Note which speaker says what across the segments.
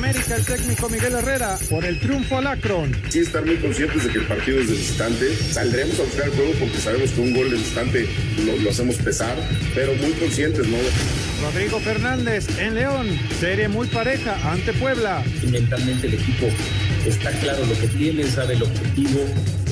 Speaker 1: América el técnico Miguel Herrera por el triunfo al Akron.
Speaker 2: Sí, estar muy conscientes de que el partido es de visitante. Saldremos a buscar el juego porque sabemos que un gol de visitante lo, lo hacemos pesar, pero muy conscientes, ¿no?
Speaker 1: Rodrigo Fernández en León, serie muy pareja ante Puebla.
Speaker 3: mentalmente el equipo está claro lo que tiene, sabe el objetivo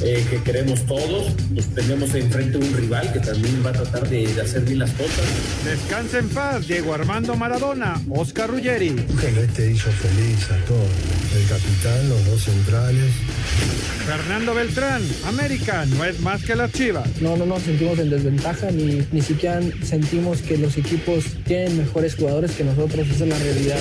Speaker 3: eh, que queremos todos. Nos tenemos enfrente un rival que también va a tratar de, de hacer bien las cosas.
Speaker 1: Descansa en paz, Diego Armando Maradona, Oscar Ruggeri.
Speaker 4: Este hizo feliz a todos. El capitán, los dos centrales.
Speaker 1: Fernando Beltrán, América no es más que las Chivas.
Speaker 5: No, no nos sentimos en desventaja, ni, ni siquiera sentimos que los equipos tienen mejores jugadores que nosotros, esa es la realidad.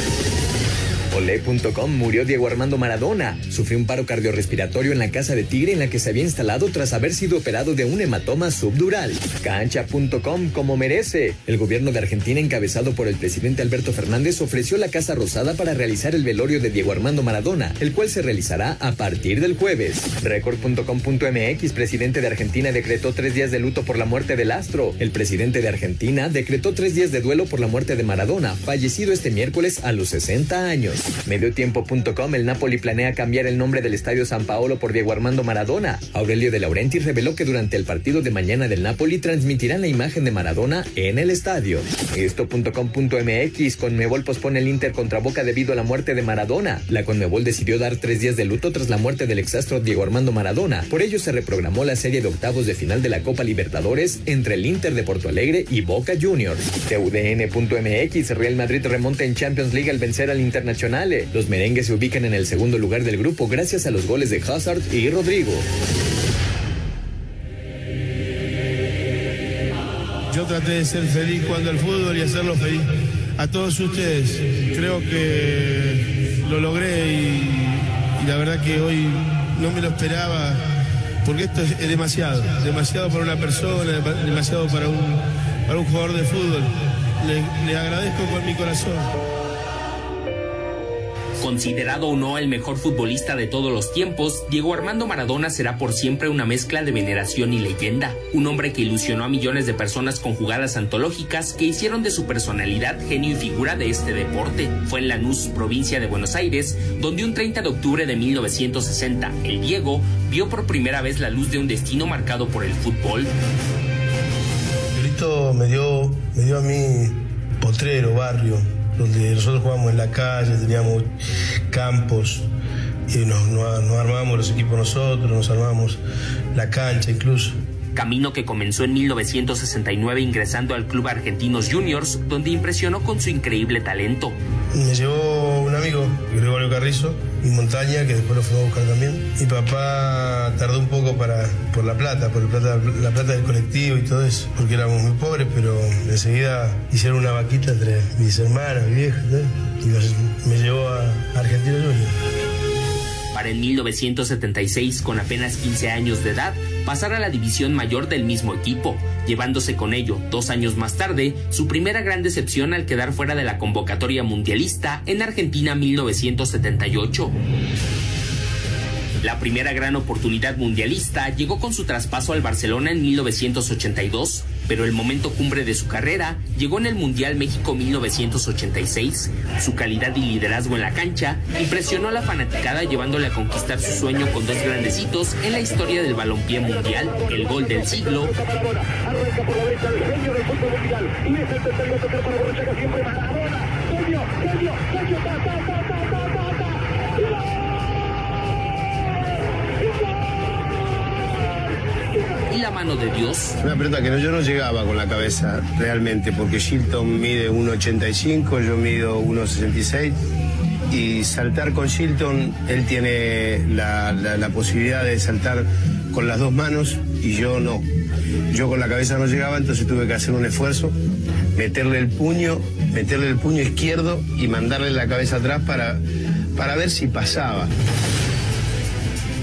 Speaker 6: Olé.com murió Diego Armando Maradona. Sufrió un paro cardiorrespiratorio en la casa de Tigre en la que se había instalado tras haber sido operado de un hematoma subdural. Cancha.com como merece. El gobierno de Argentina, encabezado por el presidente Alberto Fernández, ofreció la Casa Rosada para realizar el velorio de Diego Armando Maradona, el cual se realizará a partir del jueves. Record.com.mx, presidente de Argentina, decretó tres días de luto por la muerte del astro. El presidente de Argentina decretó tres días de duelo por la muerte de Maradona, fallecido este miércoles a los 60 años. Mediotiempo.com, el Napoli planea cambiar el nombre del Estadio San Paolo por Diego Armando Maradona. Aurelio de Laurentiis reveló que durante el partido de mañana del Napoli transmitirán la imagen de Maradona en el estadio. Esto.com.mx, Conmebol pospone el Inter contra Boca debido a la muerte de Maradona. La Conmebol decidió dar tres días de luto tras la muerte del exastro Diego Armando Maradona. Por ello se reprogramó la serie de octavos de final de la Copa Libertadores entre el Inter de Porto Alegre y Boca Juniors. TUDN.mx, Real Madrid remonta en Champions League al vencer al Internacional los merengues se ubican en el segundo lugar del grupo gracias a los goles de Hazard y Rodrigo.
Speaker 7: Yo traté de ser feliz cuando al fútbol y hacerlo feliz a todos ustedes. Creo que lo logré y, y la verdad que hoy no me lo esperaba porque esto es demasiado, demasiado para una persona, demasiado para un, para un jugador de fútbol. Le, le agradezco con mi corazón.
Speaker 8: Considerado o no el mejor futbolista de todos los tiempos, Diego Armando Maradona será por siempre una mezcla de veneración y leyenda. Un hombre que ilusionó a millones de personas con jugadas antológicas que hicieron de su personalidad genio y figura de este deporte. Fue en Lanús, provincia de Buenos Aires, donde un 30 de octubre de 1960, el Diego vio por primera vez la luz de un destino marcado por el fútbol.
Speaker 7: Me dio, me dio a mí potrero, barrio, donde nosotros jugábamos en la calle, teníamos campos, y nos, nos, nos armábamos los equipos nosotros, nos armábamos la cancha incluso.
Speaker 8: Camino que comenzó en 1969 ingresando al Club Argentinos Juniors, donde impresionó con su increíble talento.
Speaker 7: Me llevó un amigo, Gregorio Carrizo, mi montaña, que después lo fue a buscar también. Mi papá tardó un poco para, por la plata, por la plata, la plata del colectivo y todo eso, porque éramos muy pobres, pero enseguida hicieron una vaquita entre mis hermanas, mi vieja, y me llevó a Argentinos Juniors
Speaker 8: para en 1976, con apenas 15 años de edad, pasar a la división mayor del mismo equipo, llevándose con ello, dos años más tarde, su primera gran decepción al quedar fuera de la convocatoria mundialista en Argentina 1978. La primera gran oportunidad mundialista llegó con su traspaso al Barcelona en 1982, pero el momento cumbre de su carrera llegó en el Mundial México 1986. Su calidad y liderazgo en la cancha impresionó a la fanaticada llevándole a conquistar su sueño con dos grandecitos en la historia del balompié mundial, el gol del siglo. Mano de Dios.
Speaker 9: Una pelota que no, yo no llegaba con la cabeza realmente, porque Shilton mide 1,85, yo mido 1,66
Speaker 7: y saltar con Shilton, él tiene la, la, posibilidad de saltar con las dos manos y yo no. Yo con la cabeza no llegaba, entonces tuve que hacer un esfuerzo, meterle el puño, meterle el puño izquierdo y mandarle la cabeza atrás para, para ver si pasaba.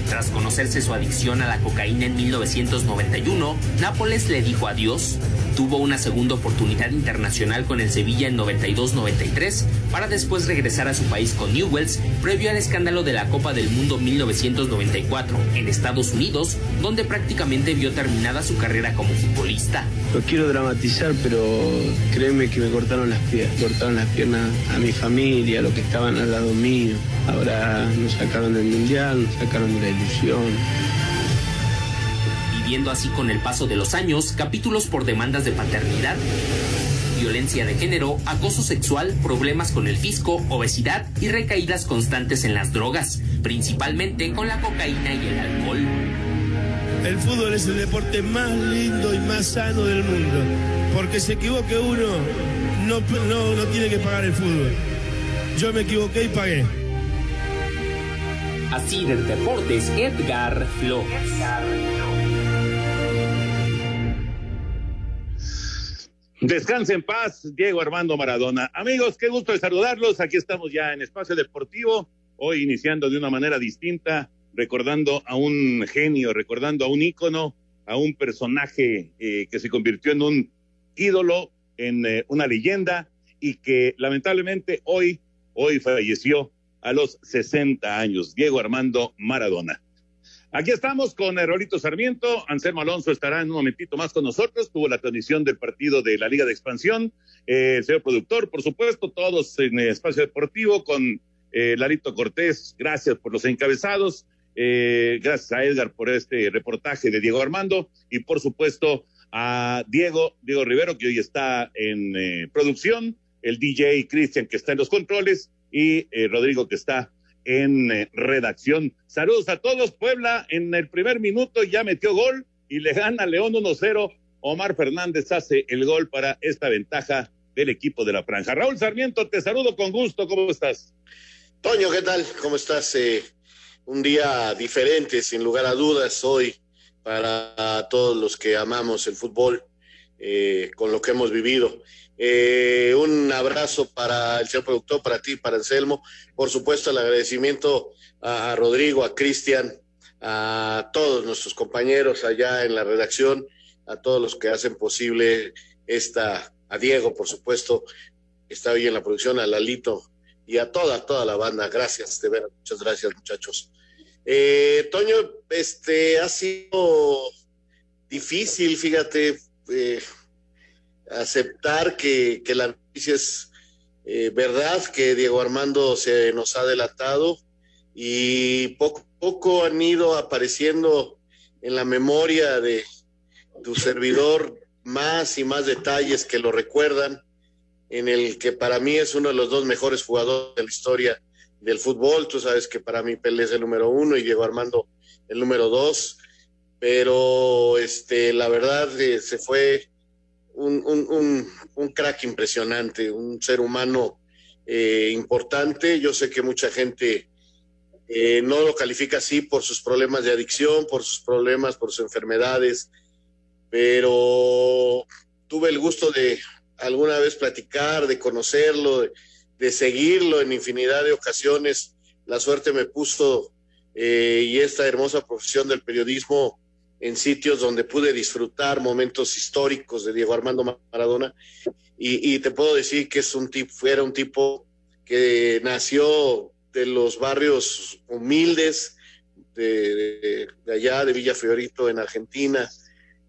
Speaker 8: Tras conocerse su adicción a la cocaína en 1991, Nápoles le dijo adiós. Tuvo una segunda oportunidad internacional con el Sevilla en 92-93 para después regresar a su país con Newells previo al escándalo de la Copa del Mundo 1994 en Estados Unidos, donde prácticamente vio terminada su carrera como futbolista.
Speaker 7: No quiero dramatizar, pero créeme que me cortaron las piernas, cortaron las piernas a mi familia, a los que estaban al lado mío. Ahora nos sacaron del mundial, nos sacaron de la ilusión
Speaker 8: viendo así con el paso de los años capítulos por demandas de paternidad, violencia de género, acoso sexual, problemas con el fisco, obesidad y recaídas constantes en las drogas, principalmente con la cocaína y el alcohol.
Speaker 7: El fútbol es el deporte más lindo y más sano del mundo, porque se equivoque uno, no, no, no tiene que pagar el fútbol. Yo me equivoqué y pagué.
Speaker 8: Así del Deportes, Edgar Flores.
Speaker 10: Descanse en paz, Diego Armando Maradona. Amigos, qué gusto de saludarlos. Aquí estamos ya en Espacio Deportivo, hoy iniciando de una manera distinta, recordando a un genio, recordando a un ícono, a un personaje eh, que se convirtió en un ídolo, en eh, una leyenda y que lamentablemente hoy, hoy falleció a los 60 años, Diego Armando Maradona. Aquí estamos con Rolito Sarmiento. Anselmo Alonso estará en un momentito más con nosotros. Tuvo la transmisión del partido de la Liga de Expansión. Eh, el señor productor, por supuesto, todos en el espacio deportivo con eh, Larito Cortés. Gracias por los encabezados. Eh, gracias a Edgar por este reportaje de Diego Armando. Y por supuesto a Diego, Diego Rivero, que hoy está en producción. El DJ Cristian, que está en los controles. Y Rodrigo, que está en eh, redacción. Saludos a todos. Puebla en el primer minuto ya metió gol y le gana León 1-0. Omar Fernández hace el gol para esta ventaja del equipo de la franja. Raúl Sarmiento, te saludo con gusto. ¿Cómo estás?
Speaker 11: Toño, ¿qué tal? ¿Cómo estás? Eh, un día diferente, sin lugar a dudas, hoy para todos los que amamos el fútbol, eh, con lo que hemos vivido. Eh, un abrazo para el señor productor, para ti, para Anselmo. Por supuesto, el agradecimiento a, Rodrigo, a Cristian, a todos nuestros compañeros allá en la redacción, a todos los que hacen posible esta, a Diego, por supuesto, que está hoy en la producción, a Lalito y a toda, toda la banda. Gracias, de verdad, muchas gracias, muchachos. Eh, Toño, este ha sido difícil, fíjate, eh, aceptar que, la noticia es eh, verdad, que Diego Armando se nos ha delatado y poco a poco han ido apareciendo en la memoria de tu servidor más y más detalles que lo recuerdan, en el que para mí es uno de los dos mejores jugadores de la historia del fútbol. Tú sabes que para mí Pelé es el número uno y Diego Armando el número dos. Pero este, la verdad eh, se fue un, un, crack impresionante, un ser humano eh, importante. Yo sé que mucha gente eh, no lo califica así por sus problemas de adicción, por sus problemas, por sus enfermedades, pero tuve el gusto de alguna vez platicar, de conocerlo, de, seguirlo en infinidad de ocasiones. La suerte me puso eh, y esta hermosa profesión del periodismo en sitios donde pude disfrutar momentos históricos de Diego Armando Maradona. Y, te puedo decir que es un tipo, era un tipo que nació de los barrios humildes de, allá, de Villa Fiorito en Argentina,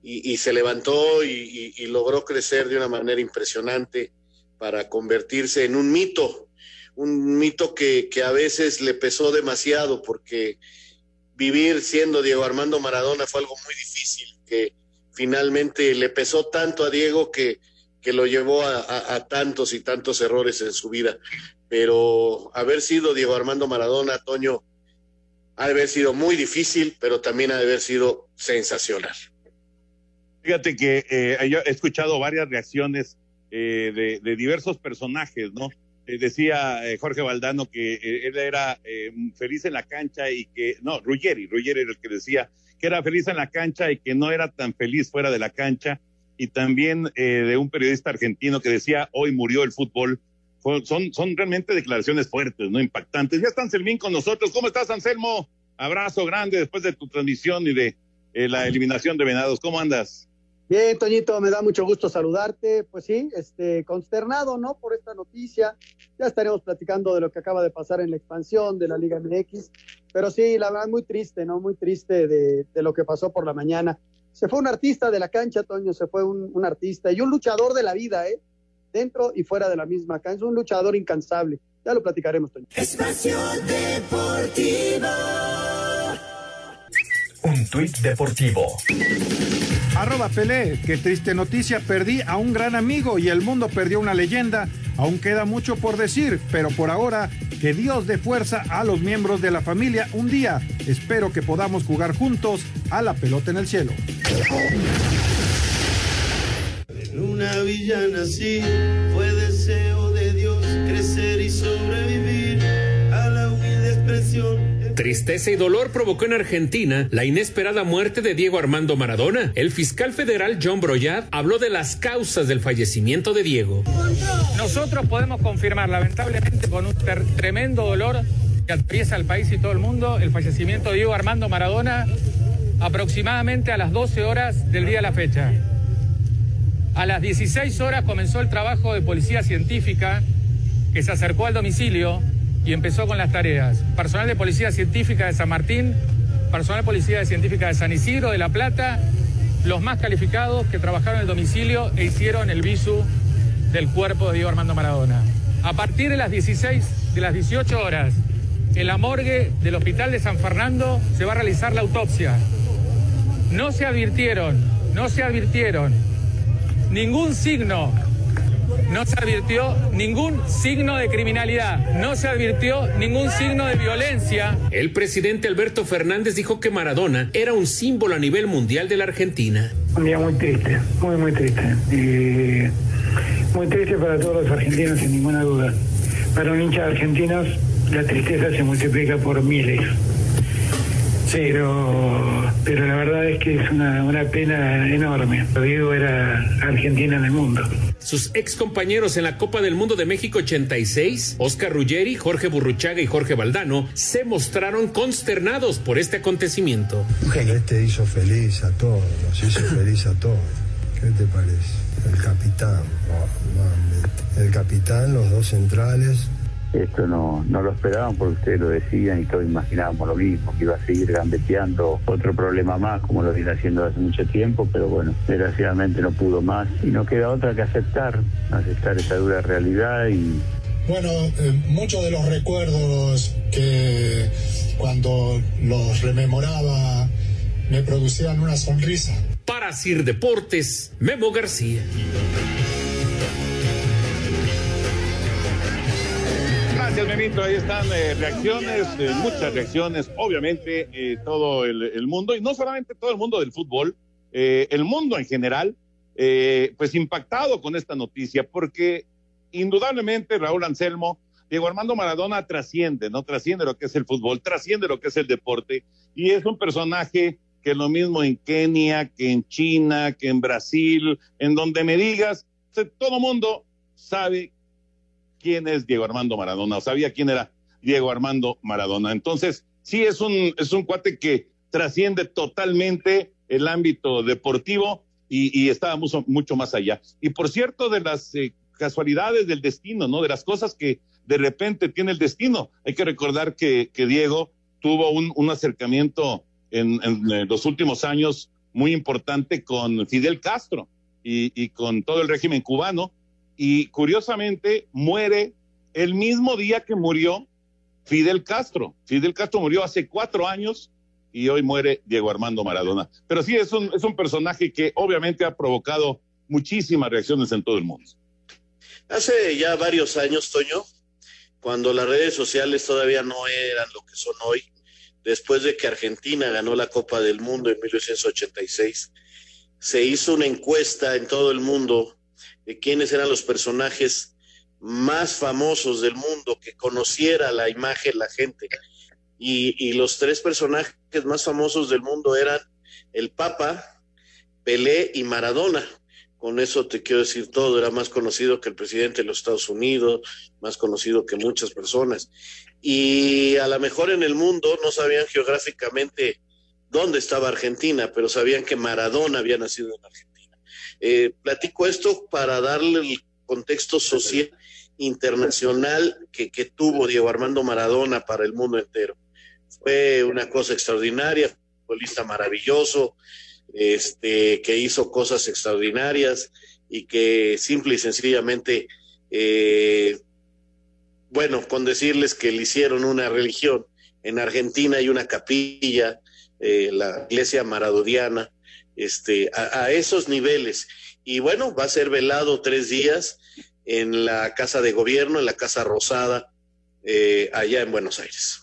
Speaker 11: y, se levantó y, logró crecer de una manera impresionante para convertirse en un mito, un mito que, que a veces le pesó demasiado porque vivir siendo Diego Armando Maradona fue algo muy difícil, que finalmente le pesó tanto a Diego que, que lo llevó a, tantos y tantos errores en su vida. Pero haber sido Diego Armando Maradona, Toño, ha de haber sido muy difícil, pero también ha de haber sido sensacional.
Speaker 10: Fíjate que eh, yo he escuchado varias reacciones eh, de, diversos personajes, ¿no? Eh, decía eh, Jorge Valdano que eh, él era feliz en la cancha y que, no, Ruggeri, Ruggeri era el que decía que era feliz en la cancha y que no era tan feliz fuera de la cancha. Y también de un periodista argentino que decía, hoy murió el fútbol. Son, son realmente declaraciones fuertes, ¿no? Impactantes. Ya está Anselmín con nosotros. ¿Cómo estás, Anselmo? Abrazo grande después de tu transmisión y de la eliminación de Venados. ¿Cómo andas?
Speaker 12: Bien, Toñito, me da mucho gusto saludarte. Pues sí, este, consternado, ¿no? Por esta noticia. Ya estaremos platicando de lo que acaba de pasar en la expansión de la Liga MX. Pero sí, la verdad, muy triste, ¿no? Muy triste de, lo que pasó por la mañana. Se fue un artista de la cancha, Toño, se fue un, un artista y un luchador de la vida, ¿eh? Dentro y fuera de la misma cancha, un luchador incansable. Ya lo platicaremos, Toño.
Speaker 13: Espacio Deportivo.
Speaker 14: Un tuit deportivo.
Speaker 1: Arroba Pelé, qué triste noticia, perdí a un gran amigo y el mundo perdió una leyenda. Aún queda mucho por decir, pero por ahora, que Dios dé fuerza a los miembros de la familia un día. Espero que podamos jugar juntos a la pelota en el cielo.
Speaker 7: En una villana sí, fue deseo de Dios crecer y sobrevivir a la humilde expresión
Speaker 15: Tristeza y dolor provocó en Argentina la inesperada muerte de Diego Armando Maradona. El fiscal federal John Broyat habló de las causas del fallecimiento de Diego.
Speaker 16: Nosotros podemos confirmar, lamentablemente, con un tremendo dolor que atraviesa al país y todo el mundo, el fallecimiento de Diego Armando Maradona aproximadamente a las 12 horas del día de la fecha. A las 16 horas comenzó el trabajo de policía científica que se acercó al domicilio y empezó con las tareas. Personal de Policía Científica de San Martín, personal de Policía Científica de San Isidro, de La Plata, los más calificados que trabajaron en el domicilio e hicieron el visu del cuerpo de Diego Armando Maradona. A partir de las 16, de las 18 horas, en la morgue del Hospital de San Fernando se va a realizar la autopsia. No se advirtieron, no se advirtieron ningún signo no se advirtió ningún signo de criminalidad, no se advirtió ningún signo de violencia.
Speaker 15: El presidente Alberto Fernández dijo que Maradona era un símbolo a nivel mundial de la Argentina.
Speaker 17: Un día muy triste, muy, muy triste. muy triste para todos los argentinos, sin ninguna duda. Para un hincha de argentinos, la tristeza se multiplica por miles. Pero, pero la verdad es que es una, una pena enorme. Lo digo, era Argentina en el mundo.
Speaker 15: Sus ex compañeros en la Copa del Mundo de México 86, Oscar Ruggeri, Jorge Burruchaga y Jorge Valdano, se mostraron consternados por este acontecimiento.
Speaker 4: Este hizo feliz a todos, nos hizo feliz a todos. ¿Qué te parece? El capitán, oh, el capitán, los dos centrales,
Speaker 18: esto no, no lo esperaban porque ustedes lo decían y todos imaginábamos lo mismo, que iba a seguir gambeteando otro problema más, como lo viene haciendo hace mucho tiempo, pero bueno, desgraciadamente no pudo más y no queda otra que aceptar, aceptar esa dura realidad y...
Speaker 19: Bueno, eh, muchos de los recuerdos que cuando los rememoraba me producían una sonrisa.
Speaker 15: Para Sir Deportes, Memo García.
Speaker 10: Gracias, Benito. Ahí están eh, reacciones, eh, muchas reacciones, obviamente eh, todo el, mundo, y no solamente todo el mundo del fútbol, el mundo en general, pues impactado con esta noticia, porque indudablemente Raúl Anselmo, Diego Armando Maradona trasciende, ¿no? Trasciende lo que es el fútbol, trasciende lo que es el deporte, y es un personaje que lo mismo en Kenia, que en China, que en Brasil, en donde me digas, todo mundo sabe quién es Diego Armando Maradona, o sabía quién era Diego Armando Maradona. Entonces, sí es un, es un cuate que trasciende totalmente el ámbito deportivo y, y está mucho, más allá. Y por cierto, de las eh, casualidades del destino, ¿no? De las cosas que de repente tiene el destino. Hay que recordar que, Diego tuvo un, un acercamiento en, los últimos años muy importante con Fidel Castro y con todo el régimen cubano y curiosamente muere el mismo día que murió Fidel Castro. Fidel Castro murió hace cuatro años y hoy muere Diego Armando Maradona. Pero sí, es un, es un personaje que obviamente ha provocado muchísimas reacciones en todo el mundo.
Speaker 11: Hace ya varios años, Toño, cuando las redes sociales todavía no eran lo que son hoy, después de que Argentina ganó la Copa del Mundo en 1986, se hizo una encuesta en todo el mundo de quiénes eran los personajes más famosos del mundo, que conociera la imagen la gente. Y, y los tres personajes más famosos del mundo eran el Papa, Pelé y Maradona. Con eso te quiero decir todo, era más conocido que el presidente de los Estados Unidos, más conocido que muchas personas. Y a lo mejor en el mundo no sabían geográficamente dónde estaba Argentina, pero sabían que Maradona había nacido en Argentina. Eh, platico esto para darle el contexto social internacional que, que tuvo Diego Armando Maradona para el mundo entero. Fue una cosa extraordinaria, futbolista maravilloso, este, que hizo cosas extraordinarias y que simple y sencillamente, eh, bueno, con decirles que le hicieron una religión. En Argentina hay una capilla, eh, la iglesia maradoniana, este, a, esos niveles. Y bueno, va a ser velado tres días en la Casa de Gobierno, en la Casa Rosada, eh, allá en Buenos Aires.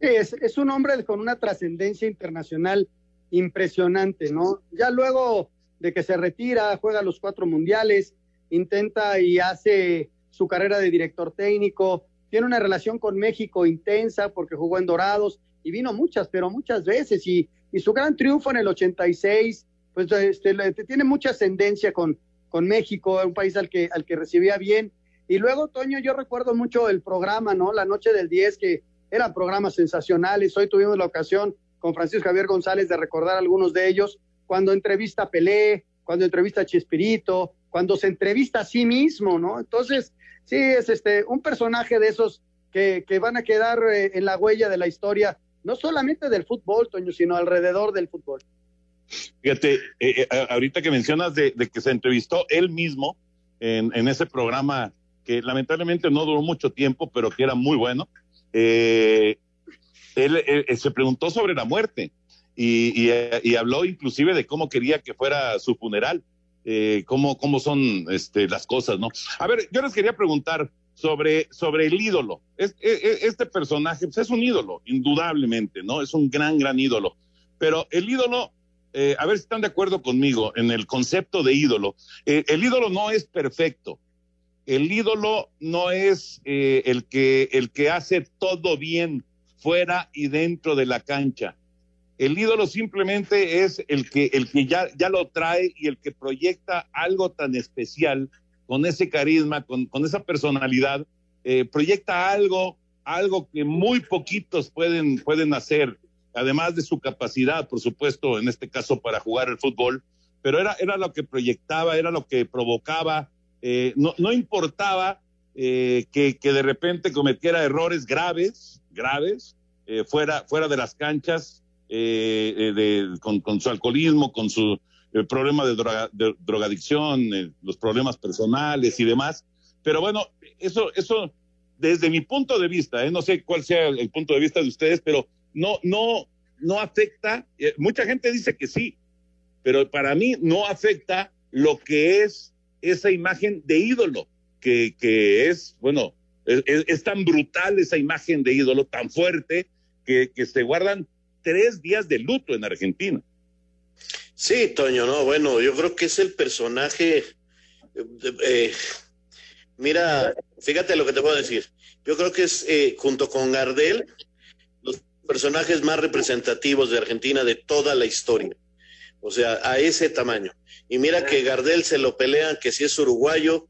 Speaker 12: Es, es un hombre con una trascendencia internacional impresionante, ¿no? Ya luego de que se retira, juega los cuatro mundiales, intenta y hace su carrera de director técnico, tiene una relación con México intensa porque jugó en Dorados y vino muchas, pero muchas veces y, y su gran triunfo en el 86, pues este, tiene mucha ascendencia con, con México, un país al que, al que recibía bien. Y luego, Toño, yo recuerdo mucho el programa, ¿no? La noche del 10, que eran programas sensacionales. Hoy tuvimos la ocasión con Francisco Javier González de recordar algunos de ellos, cuando entrevista a Pelé, cuando entrevista a Chespirito, cuando se entrevista a sí mismo, ¿no? Entonces, sí, es este, un personaje de esos que, que van a quedar eh, en la huella de la historia, no solamente del fútbol, Toño, sino alrededor del fútbol.
Speaker 10: Fíjate, eh, eh, ahorita que mencionas de, que se entrevistó él mismo en, ese programa que lamentablemente no duró mucho tiempo, pero que era muy bueno, eh, él, se preguntó sobre la muerte y, y, y, habló inclusive de cómo quería que fuera su funeral, cómo, cómo son este, las cosas, ¿no? A ver, yo les quería preguntar sobre, sobre el ídolo. Es, es, este personaje pues es un ídolo, indudablemente, ¿no? Es un gran, gran ídolo. Pero el ídolo eh, a ver si están de acuerdo conmigo en el concepto de ídolo. Eh, el ídolo no es perfecto. El ídolo no es eh, el, que, el que hace todo bien fuera y dentro de la cancha. El ídolo simplemente es el que, el que ya, ya lo trae y el que proyecta algo tan especial con ese carisma, con, con esa personalidad, proyecta algo, algo que muy poquitos pueden, pueden hacer además de su capacidad, por supuesto, en este caso para jugar el fútbol, pero era, era lo que proyectaba, era lo que provocaba, eh, no, no, importaba eh, que, que, de repente cometiera errores graves, graves, eh, fuera, fuera de las canchas, eh, de, con, con, su alcoholismo, con su problema de, droga, de drogadicción, los problemas personales y demás. Pero bueno, eso, eso desde mi punto de vista, no sé cuál sea el punto de vista de ustedes, pero no, no, no afecta, mucha gente dice que sí, pero para mí no afecta lo que es esa imagen de ídolo, que, que es, bueno, es, es, tan brutal esa imagen de ídolo, tan fuerte, que, que se guardan tres días de luto en Argentina.
Speaker 11: Sí, Toño, no, bueno, yo creo que es el personaje, eh, eh, mira, fíjate lo que te puedo decir, yo creo que es eh, junto con Gardel, personajes más representativos de Argentina de toda la historia. O sea, a ese tamaño. Y mira que Gardel se lo pelean que si es uruguayo,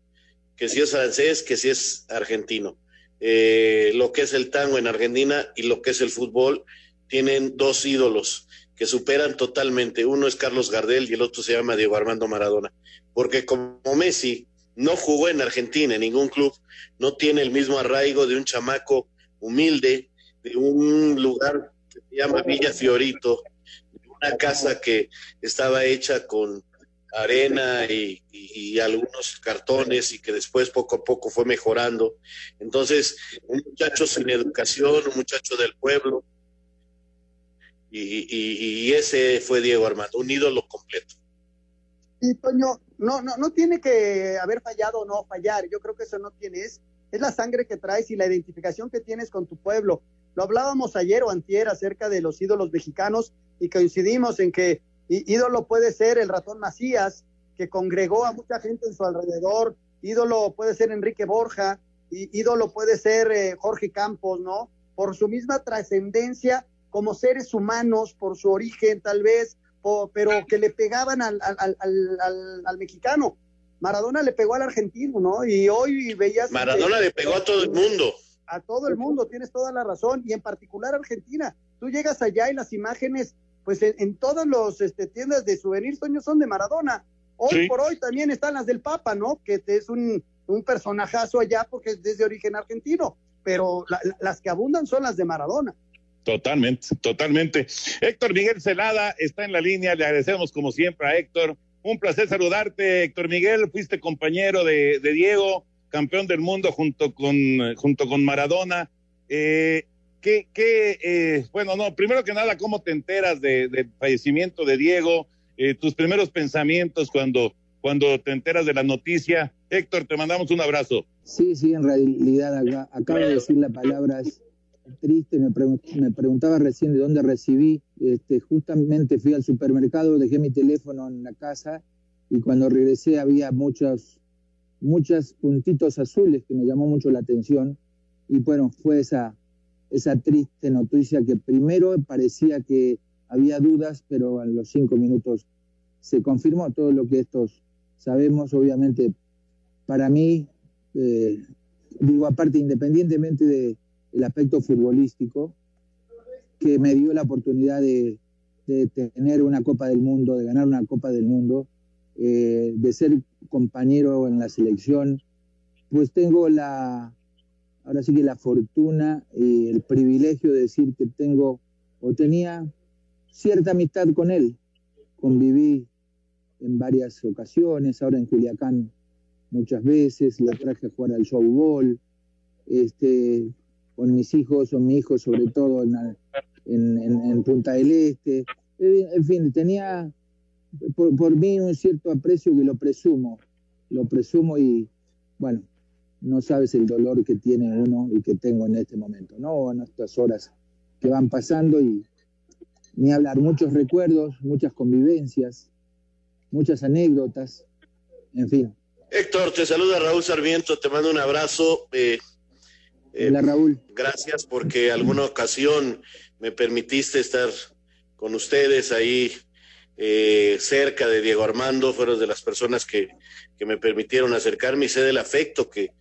Speaker 11: que si es francés, que si es argentino. Eh, lo que es el tango en Argentina y lo que es el fútbol tienen dos ídolos que superan totalmente. Uno es Carlos Gardel y el otro se llama Diego Armando Maradona. Porque como Messi no jugó en Argentina, en ningún club, no tiene el mismo arraigo de un chamaco humilde, de un lugar que se llama Villa Fiorito, de una casa que estaba hecha con arena y, y, y, algunos cartones y que después poco a poco fue mejorando. Entonces, un muchacho sin educación, un muchacho del pueblo, y, ese fue Diego Armando, un ídolo completo.
Speaker 12: Y Toño, no, no, no tiene que haber fallado o no fallar, yo creo que eso no tiene, es, es la sangre que traes y la identificación que tienes con tu pueblo. Lo hablábamos ayer o antier acerca de los ídolos mexicanos y coincidimos en que ídolo puede ser el ratón Macías, que congregó a mucha gente en su alrededor ídolo puede ser Enrique Borja, ídolo puede ser eh, Jorge Campos, ¿no? Por su misma trascendencia como seres humanos, por su origen tal vez, pero que le pegaban al, al, al, al, mexicano. Maradona le pegó al argentino, ¿no? Y hoy veías...
Speaker 11: Maradona le pegó a todo el mundo.
Speaker 12: A todo el mundo, tienes toda la razón, y en particular Argentina. Tú llegas allá y las imágenes, pues en, en todas las este, tiendas de souvenirs son de Maradona. Hoy por hoy también están las del Papa, ¿no? Que es un, un personajazo allá porque es de origen argentino, pero las que abundan son las de Maradona.
Speaker 10: Totalmente, totalmente. Héctor Miguel Celada está en la línea, le agradecemos como siempre a Héctor. Un placer saludarte, Héctor Miguel, fuiste compañero de, Diego, campeón del mundo junto con, junto con Maradona. Eh, ¿qué, qué eh, bueno, no, primero que nada, ¿cómo te enteras del fallecimiento de Diego? Eh, tus primeros pensamientos cuando, cuando te enteras de la noticia. Héctor, te mandamos un abrazo.
Speaker 20: Sí, sí, en realidad acaba de decir la palabra triste, me, me, preguntaba recién de dónde recibí, este, justamente fui al supermercado, dejé mi teléfono en la casa y cuando regresé había muchos, muchos puntitos azules que me llamó mucho la atención y bueno, fue esa, esa triste noticia que primero parecía que había dudas, pero en los cinco minutos se confirmó todo lo que estos sabemos, obviamente, para mí, eh, digo aparte, independientemente de, el aspecto futbolístico, que me dio la oportunidad de, tener una Copa del Mundo, de ganar una Copa del Mundo, eh, de ser compañero en la selección, pues tengo la, ahora sí que la fortuna y el privilegio de decir que tengo o tenía cierta amistad con él. Conviví en varias ocasiones, ahora en Culiacán muchas veces, lo traje a jugar al showball, este, con mis hijos o mi hijo sobre todo en, Punta del Este. Eh, en fin, tenía por, mí un cierto aprecio que lo presumo, lo presumo y bueno, no sabes el dolor que tiene uno y que tengo en este momento, ¿no? En estas horas que van pasando y ni hablar, muchos recuerdos, muchas convivencias, muchas anécdotas, en fin.
Speaker 11: Héctor, te saluda Raúl Sarmiento, te mando un abrazo. Eh,
Speaker 20: eh, Hola, Raúl.
Speaker 11: Gracias porque alguna ocasión me permitiste estar con ustedes ahí eh, cerca de Diego Armando, fueron de las personas que, me permitieron acercarme y sé del afecto que,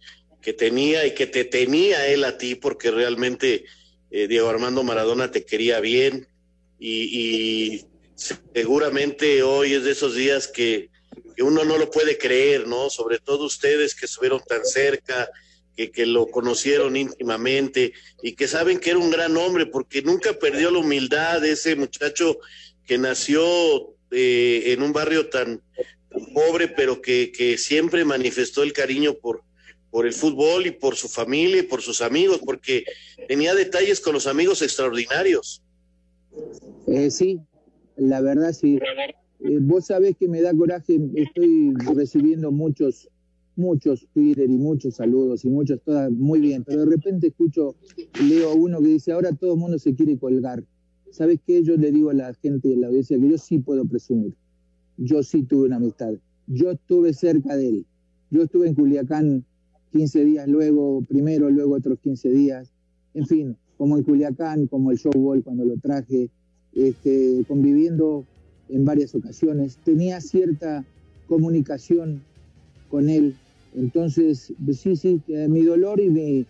Speaker 11: que, tenía y que te tenía él a ti, porque realmente eh, Diego Armando Maradona te quería bien y, seguramente hoy es de esos días que, que, uno no lo puede creer, ¿no? Sobre todo ustedes que estuvieron tan cerca, que, lo conocieron íntimamente y que saben que era un gran hombre porque nunca perdió la humildad de ese muchacho que nació eh, en un barrio tan, pobre, pero que, que, siempre manifestó el cariño por, por el fútbol y por su familia y por sus amigos, porque tenía detalles con los amigos extraordinarios.
Speaker 20: Eh, sí, la verdad sí. Eh, vos sabés que me da coraje, estoy recibiendo muchos muchos Twitter y muchos saludos y muchos, todas muy bien, pero de repente escucho, leo uno que dice, ahora todo el mundo se quiere colgar. ¿Sabes qué? Yo le digo a la gente de la audiencia que yo sí puedo presumir. Yo sí tuve una amistad. Yo estuve cerca de él. Yo estuve en Culiacán 15 días luego, primero, luego otros 15 días. En fin, como en Culiacán, como el showball cuando lo traje, este, conviviendo en varias ocasiones. Tenía cierta comunicación con él entonces, sí, sí, mi dolor y,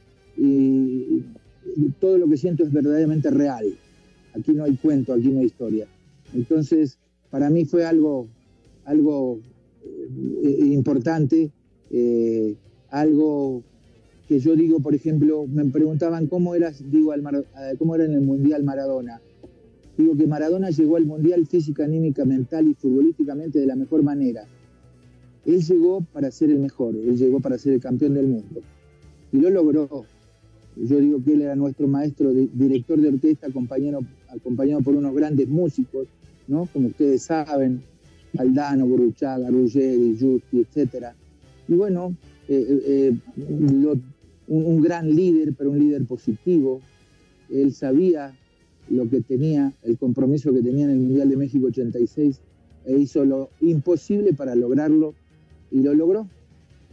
Speaker 20: todo lo que siento es verdaderamente real. Aquí no hay cuento, aquí no hay historia. Entonces, para mí fue algo, algo eh, importante, eh, algo que yo digo, por ejemplo, me preguntaban cómo era, digo, al eh, cómo era en el Mundial Maradona. Digo que Maradona llegó al Mundial física, anímica, mental y futbolísticamente de la mejor manera. Él llegó para ser el mejor, él llegó para ser el campeón del mundo. Y lo logró. Yo digo que él era nuestro maestro, director de orquesta, acompañado, acompañado por unos grandes músicos, ¿no? Como ustedes saben, Aldano, Burruchaga, Ruggeri, Justi, etc. Y bueno, eh, eh, eh, un, gran líder, pero un líder positivo. Él sabía lo que tenía, el compromiso que tenía en el Mundial de México 86, e hizo lo imposible para lograrlo y lo logró.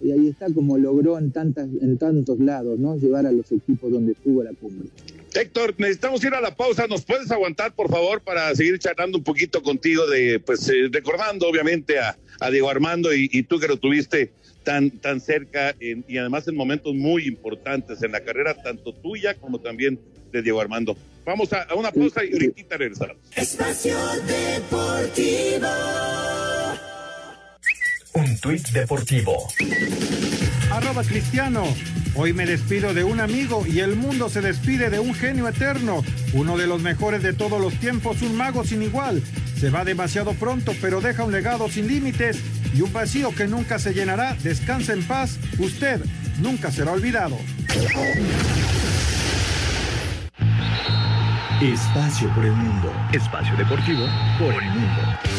Speaker 20: y ahí está como logró en, tantas, en tantos lados, ¿no? Llevar a los equipos donde estuvo la cumbre.
Speaker 10: Héctor, necesitamos ir a la pausa. ¿Nos puedes aguantar, por favor, para seguir charlando un poquito contigo de, pues, eh, recordando obviamente a, a Diego Armando y, y, tú que lo tuviste tan, tan cerca en, y además en momentos muy importantes en la carrera, tanto tuya como también de Diego Armando. Vamos a, a una pausa y ahorita regresamos.
Speaker 13: Espacio Deportivo.
Speaker 14: Tuit deportivo.
Speaker 1: Arroba Cristiano. Hoy me despido de un amigo y el mundo se despide de un genio eterno, uno de los mejores de todos los tiempos, un mago sin igual. Se va demasiado pronto, pero deja un legado sin límites y un vacío que nunca se llenará. Descansa en paz, usted nunca será olvidado.
Speaker 14: Espacio por el mundo. Espacio deportivo por el mundo.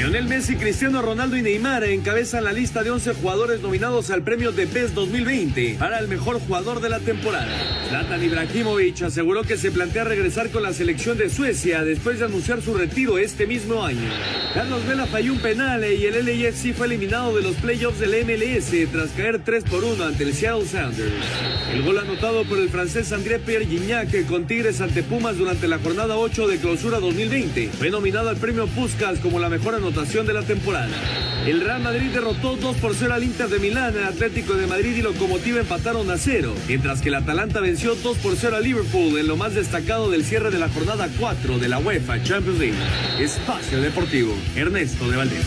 Speaker 21: Lionel Messi, Cristiano Ronaldo y Neymar encabezan la lista de 11 jugadores nominados al premio de PES 2020 para el mejor jugador de la temporada. Zlatan Ibrahimovic aseguró que se plantea regresar con la selección de Suecia después de anunciar su retiro este mismo año. Carlos Vela falló un penal y el LAFC fue eliminado de los playoffs del MLS tras caer 3 por 1 ante el Seattle Sounders. El gol anotado por el francés André Pierre Gignac con Tigres ante Pumas durante la jornada 8 de clausura 2020 fue nominado al premio Puskas como la mejor anotación de la temporada. El Real Madrid derrotó 2 por 0 al Inter de Milán, el Atlético de Madrid y Locomotiva empataron a 0, mientras que el Atalanta venció 2 por 0 a Liverpool en lo más destacado del cierre de la jornada 4 de la UEFA Champions League. Espacio Deportivo, Ernesto de Valdés.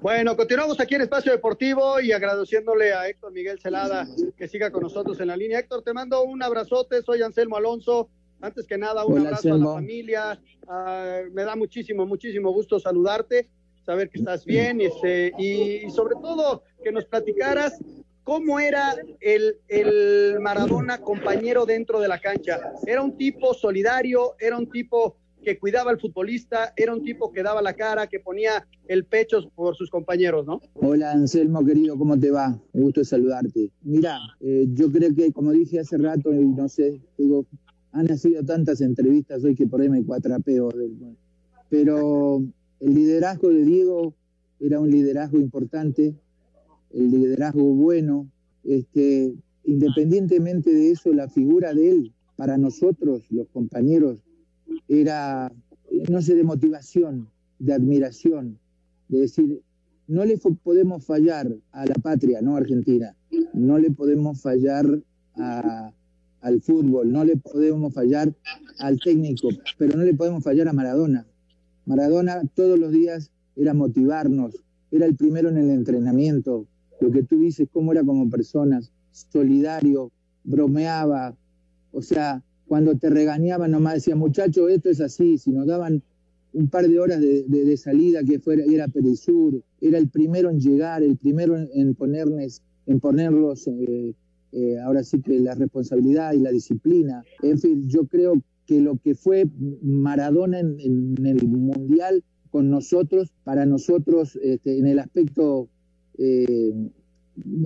Speaker 12: Bueno, continuamos aquí en Espacio Deportivo y agradeciéndole a Héctor Miguel Celada que siga con nosotros en la línea. Héctor, te mando un abrazote, soy Anselmo Alonso. Antes que nada, un
Speaker 20: Hola,
Speaker 12: abrazo a la familia. Ah, me da muchísimo, muchísimo gusto saludarte, saber que estás bien este, y, sobre todo que nos platicaras cómo era el, el Maradona compañero dentro de la cancha. Era un tipo solidario, era un tipo que cuidaba al futbolista, era un tipo que daba la cara, que ponía el pecho por sus compañeros, ¿no?
Speaker 20: Hola Anselmo, querido, ¿cómo te va? Un gusto saludarte. Mira, eh, yo creo que, como dije hace rato, y no sé, digo, han nacido tantas entrevistas hoy que por ahí me cuatrapeo. del- Pero el liderazgo de Diego era un liderazgo importante, el liderazgo bueno. Este, independientemente de eso, la figura de él, para nosotros, los compañeros, era, no sé, de motivación, de admiración, de decir, no le podemos fallar a la patria, no Argentina, no le podemos fallar a- al fútbol, no le podemos fallar al técnico, pero no le podemos fallar a Maradona. Maradona todos los días era motivarnos, era el primero en el entrenamiento, lo que tú dices, cómo era como personas, solidario, bromeaba, o sea, cuando te regañaban nomás decía, muchacho, esto es así, si nos daban un par de horas de, salida que fuera, era Perisur, era el primero en llegar, el primero en, en ponerlos, eh, eh, ahora sí que la responsabilidad y la disciplina. En fin, yo creo que lo que fue Maradona en, el Mundial con nosotros, para nosotros, este, en el aspecto eh,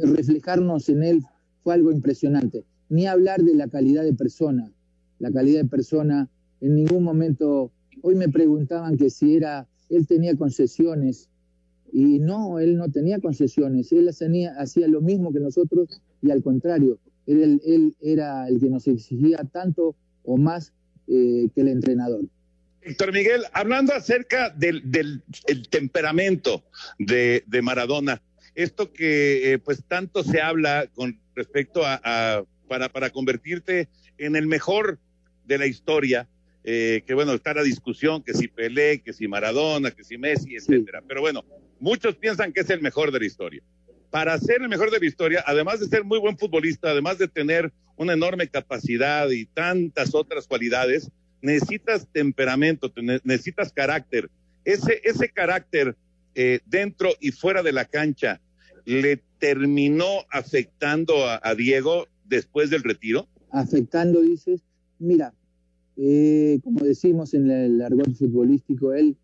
Speaker 20: reflejarnos en él fue algo impresionante. Ni hablar de la calidad de persona, la calidad de persona, en ningún momento, hoy me preguntaban que si era, él tenía concesiones, y no, él no tenía concesiones, él hacía lo mismo que nosotros y al contrario, él, él- era el que nos exigía tanto o más eh, que el entrenador.
Speaker 10: Héctor Miguel, hablando acerca del, del el temperamento de, de Maradona, esto que eh, pues tanto se habla con respecto a, a- para, para convertirte en el mejor de la historia, eh, que bueno, está la discusión que si Pelé, que si Maradona, que si Messi, etcétera. Pero bueno, muchos piensan que es el mejor de la historia. Para ser el mejor de la historia, además de ser muy buen futbolista, además de tener una enorme capacidad y tantas otras cualidades, necesitas temperamento, te- ne- necesitas carácter. Ese, ese carácter eh, dentro y fuera de la cancha le terminó afectando a, a Diego después del retiro.
Speaker 20: afectando, dices, mira, eh, como decimos en el argot futbolístico, él,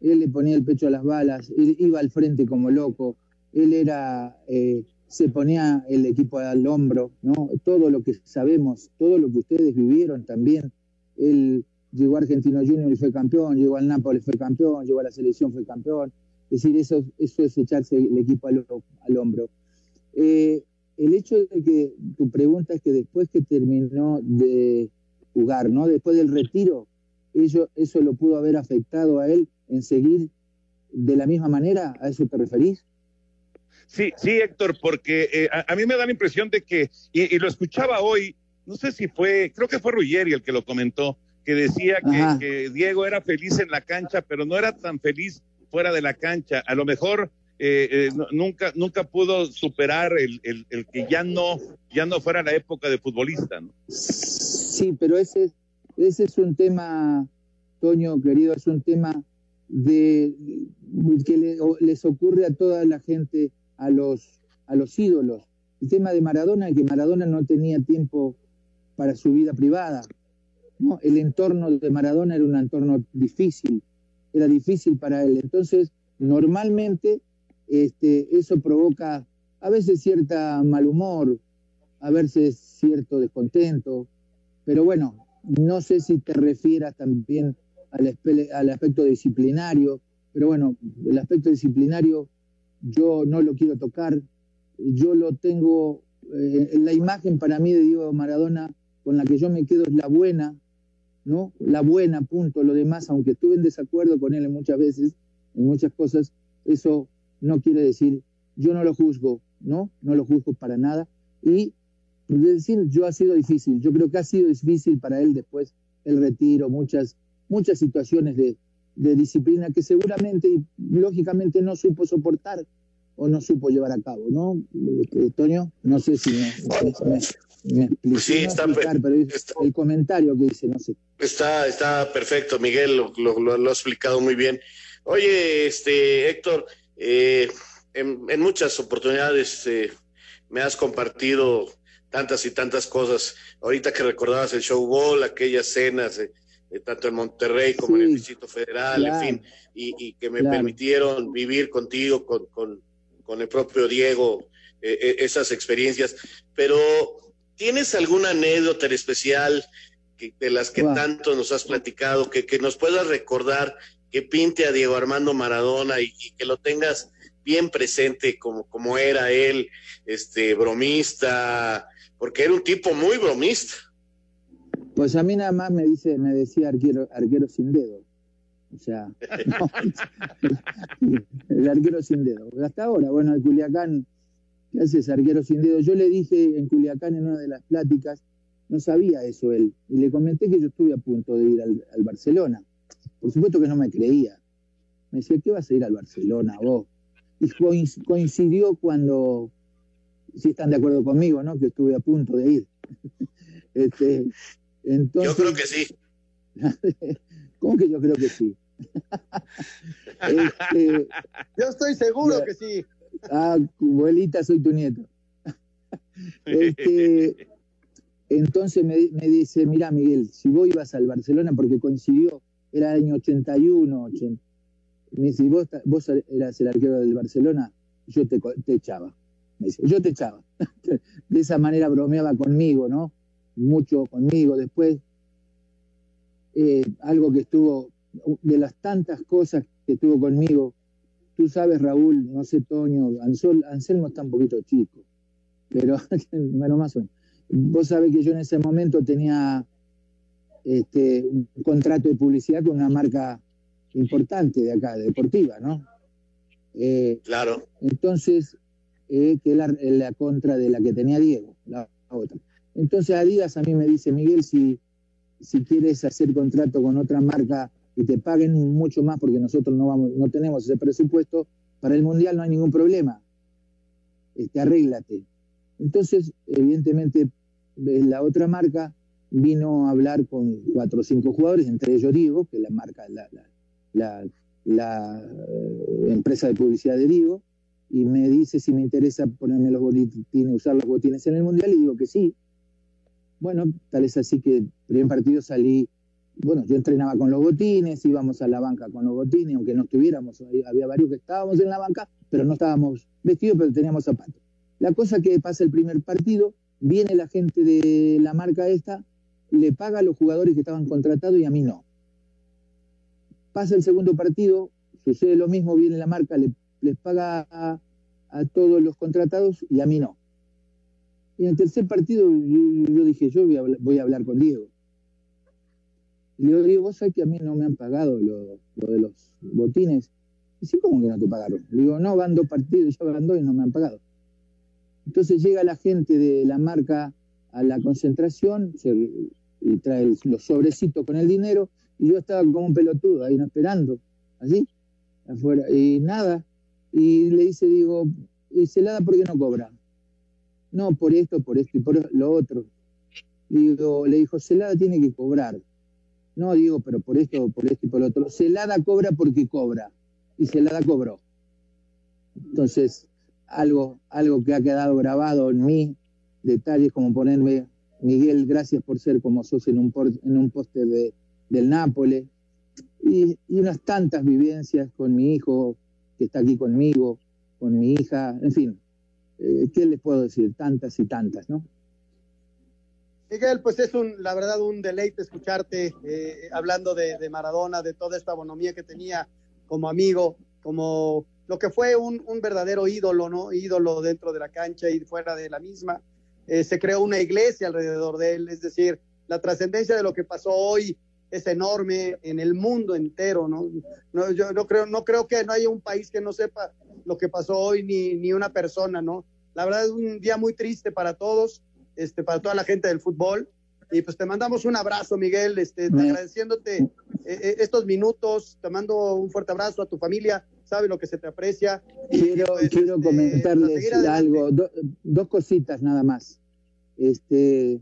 Speaker 20: él le ponía el pecho a las balas, él iba al frente como loco, él era, eh, se ponía el equipo al hombro, ¿no? Todo lo que sabemos, todo lo que ustedes vivieron también, él llegó a Argentino Junior y fue campeón, llegó al Nápoles fue campeón, llegó a la selección fue campeón, Es decir, eso, eso es echarse el equipo al, hombro. Eh, el hecho de que tu pregunta es que después que terminó de jugar, ¿no? Después del retiro, eso lo pudo haber afectado a él en seguir de la misma manera, ¿a eso te referís?
Speaker 10: Sí, sí, Héctor, porque eh, a, mí me da la impresión de que, y, lo escuchaba hoy, no sé si fue, creo que fue Ruggeri el que lo comentó, que decía que, Diego era feliz en la cancha, pero no era tan feliz fuera de la cancha. A lo mejor eh, eh, nunca, nunca pudo superar el, el, el, que ya no, ya no fuera la época de futbolista, ¿no?
Speaker 20: Sí, pero ese, ese es un tema, Toño, querido, es un tema de que les ocurre a toda la gente, a los, a los ídolos. El tema de Maradona, que Maradona no tenía tiempo para su vida privada. ¿no? El entorno de Maradona era un entorno difícil, era difícil para él. Entonces, normalmente este, eso provoca a veces cierta mal humor, a veces cierto descontento, pero bueno, no sé si te refieras también al, aspecto disciplinario, pero bueno, el aspecto disciplinario yo no lo quiero tocar, yo lo tengo, eh, la imagen para mí de Diego Maradona con la que yo me quedo es la buena, ¿no? La buena, punto. Lo demás, aunque estuve en desacuerdo con él muchas veces, en muchas cosas, eso no quiere decir, yo no lo juzgo, ¿no? No lo juzgo para nada. Y decir, yo ha sido difícil, yo creo que ha sido difícil para él después el retiro, muchas muchas situaciones de, disciplina que seguramente y lógicamente no supo soportar o no supo llevar a cabo, ¿no? Eh, Toño, no sé si me, me,
Speaker 11: sí, está,
Speaker 20: pero el comentario que dice, no sé.
Speaker 11: Está, está perfecto, Miguel, lo, lo, ha explicado muy bien. Oye, este Héctor, eh, en, muchas oportunidades eh, me has compartido tantas y tantas cosas. Ahorita que recordabas el show ball, aquellas cenas, eh, tanto en Monterrey como en el Distrito Federal, en fin, y, que me permitieron vivir contigo, con, con, el propio Diego, eh, eh, esas experiencias. Pero, ¿tienes alguna anécdota especial de las que tanto nos has platicado, que, que nos puedas recordar, que pinte a Diego Armando Maradona y, y que lo tengas bien presente como, como era él, este bromista, porque era un tipo muy bromista.
Speaker 20: Pues a mí nada más me dice, me decía arquero, arquero sin dedo. O sea, el arquero sin dedo. Hasta ahora, bueno, el Culiacán, ¿qué haces arquero sin dedo? Yo le dije en Culiacán en una de las pláticas, no sabía eso él, y le comenté que yo estuve a punto de ir al, Barcelona. Por supuesto que no me creía. Me decía, ¿qué vas a ir al Barcelona vos? Y coincidió cuando, si están de acuerdo conmigo, ¿no? Que estuve a punto de ir. este, yo
Speaker 11: creo que sí.
Speaker 20: ¿Cómo que yo creo que sí?
Speaker 12: Este, yo estoy seguro que sí.
Speaker 20: Ah, abuelita, soy tu nieto. Este, entonces me, dice, mira Miguel, si vos ibas al Barcelona, porque coincidió, era el año 81, me dice, si vos, vos eras el arquero del Barcelona, yo te, te echaba. Me dice, yo te echaba. De esa manera bromeaba conmigo, ¿no? Mucho conmigo. Después, eh, algo que estuvo, de las tantas cosas que estuvo conmigo, tú sabes, Raúl, no sé, Toño, Anselmo está un poquito chico, pero bueno, más o menos. Vos sabés que yo en ese momento tenía este, un contrato de publicidad con una marca importante de acá, deportiva, ¿no?
Speaker 11: Eh, claro.
Speaker 20: Entonces, eh, que la, la contra de la que tenía Diego, la otra. Entonces Adidas a mí me dice, Miguel, si, si quieres hacer contrato con otra marca y te paguen mucho más porque nosotros no, vamos, no tenemos ese presupuesto, para el Mundial no hay ningún problema. Este, arréglate. Entonces, evidentemente, la otra marca vino a hablar con cuatro o cinco jugadores, entre ellos Diego, que es la marca, la, la, la, eh, empresa de publicidad de Diego, y me dice si me interesa ponerme los botines, usar los botines en el Mundial, y digo que sí. Bueno, tal es así que el primer partido salí, bueno, yo entrenaba con los botines, íbamos a la banca con los botines, aunque no estuviéramos, había varios que estábamos en la banca, pero no estábamos vestidos, pero teníamos zapatos. La cosa que pasa el primer partido, viene la gente de la marca esta, le paga a los jugadores que estaban contratados y a mí no. Pasa el segundo partido, sucede lo mismo, viene la marca, le, les paga a, a todos los contratados y a mí no. Y en el tercer partido yo, dije, yo voy a, hablar, con Diego. Y le digo, vos sabés que a mí no me han pagado lo, de los botines. Y dice, ¿cómo que no te pagaron? Le digo, no, van dos partidos, ya van dos y no me han pagado. Entonces llega la gente de la marca a la concentración se, y trae los sobrecitos con el dinero y yo estaba como un pelotudo ahí esperando, así, afuera, y nada. Y le dice, digo, ¿y Celada por qué no cobra? No, por esto, por esto y por lo otro. Digo, le dijo, Celada tiene que cobrar. No, digo, pero por esto, por esto y por lo otro. Celada cobra porque cobra. Y Celada cobró. Entonces, algo, algo que ha quedado grabado en mí, detalles como ponerme, Miguel, gracias por ser como sos en un, en un póster de, del Nápoles, y, y, unas tantas vivencias con mi hijo que está aquí conmigo, con mi hija, en fin, eh, ¿qué les puedo decir? Tantas y tantas, ¿no?
Speaker 12: Miguel, pues es un, la verdad, un deleite escucharte eh, hablando de, de, Maradona, de toda esta bonomía que tenía como amigo, como lo que fue un, un, verdadero ídolo, ¿no? Ídolo dentro de la cancha y fuera de la misma. Eh, se creó una iglesia alrededor de él, es decir, la trascendencia de lo que pasó hoy es enorme en el mundo entero, ¿no? no yo no creo, no creo que no haya un país que no sepa lo que pasó hoy, ni, ni una persona, ¿no? La verdad es un día muy triste para todos, este, para toda la gente del fútbol. Y pues te mandamos un abrazo, Miguel, este, te agradeciéndote eh, eh, estos minutos, te mando un fuerte abrazo a tu familia, sabe lo que se te aprecia.
Speaker 20: Quiero, pues, quiero este, comentarles algo, do, dos cositas nada más. Este,